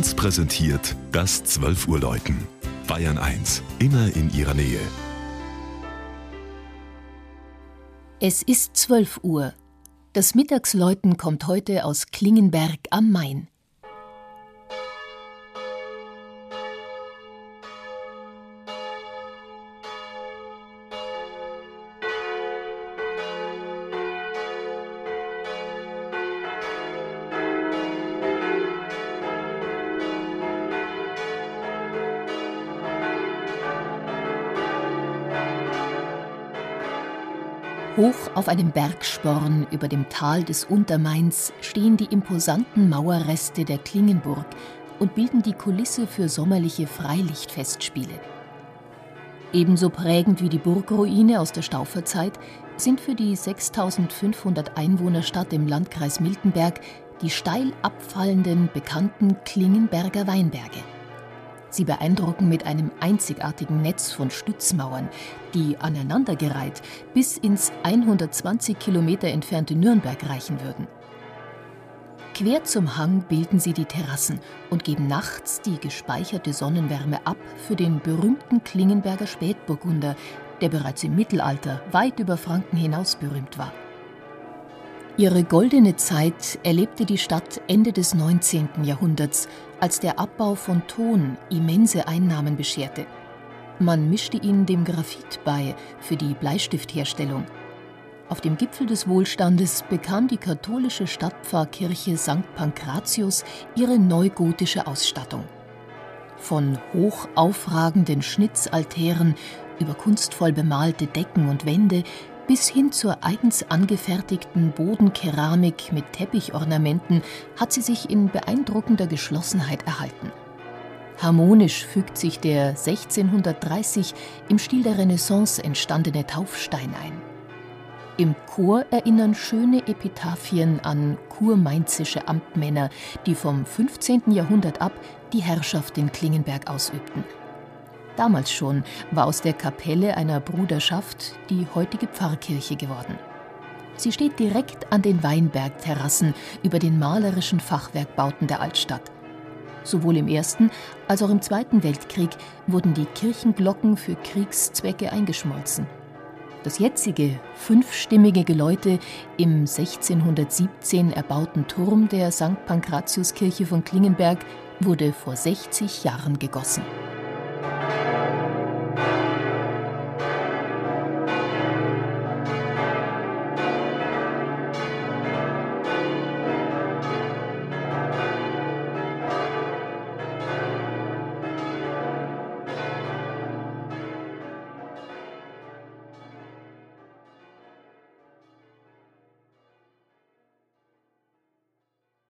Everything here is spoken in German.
1 präsentiert das 12 Uhr Läuten. Bayern 1, immer in ihrer Nähe. Es ist 12 Uhr. Das Mittagsläuten kommt heute aus Klingenberg am Main. Hoch auf einem Bergsporn über dem Tal des Untermains stehen die imposanten Mauerreste der Klingenburg und bilden die Kulisse für sommerliche Freilichtfestspiele. Ebenso prägend wie die Burgruine aus der Stauferzeit sind für die 6500 Einwohnerstadt im Landkreis Miltenberg die steil abfallenden bekannten Klingenberger Weinberge. Sie beeindrucken mit einem einzigartigen Netz von Stützmauern, die aneinandergereiht bis ins 120 Kilometer entfernte Nürnberg reichen würden. Quer zum Hang bilden sie die Terrassen und geben nachts die gespeicherte Sonnenwärme ab für den berühmten Klingenberger Spätburgunder, der bereits im Mittelalter weit über Franken hinaus berühmt war. Ihre goldene Zeit erlebte die Stadt Ende des 19. Jahrhunderts, als der Abbau von Ton immense Einnahmen bescherte. Man mischte ihn dem Graphit bei für die Bleistiftherstellung. Auf dem Gipfel des Wohlstandes bekam die katholische Stadtpfarrkirche St. Pankratius ihre neugotische Ausstattung. Von hoch aufragenden Schnitzaltären über kunstvoll bemalte Decken und Wände bis hin zur eigens angefertigten Bodenkeramik mit Teppichornamenten hat sie sich in beeindruckender Geschlossenheit erhalten. Harmonisch fügt sich der 1630 im Stil der Renaissance entstandene Taufstein ein. Im Chor erinnern schöne Epitaphien an kurmainzische Amtmänner, die vom 15. Jahrhundert ab die Herrschaft in Klingenberg ausübten. Damals schon war aus der Kapelle einer Bruderschaft die heutige Pfarrkirche geworden. Sie steht direkt an den Weinbergterrassen über den malerischen Fachwerkbauten der Altstadt. Sowohl im Ersten als auch im Zweiten Weltkrieg wurden die Kirchenglocken für Kriegszwecke eingeschmolzen. Das jetzige fünfstimmige Geläute im 1617 erbauten Turm der St. Pankratiuskirche von Klingenberg wurde vor 60 Jahren gegossen.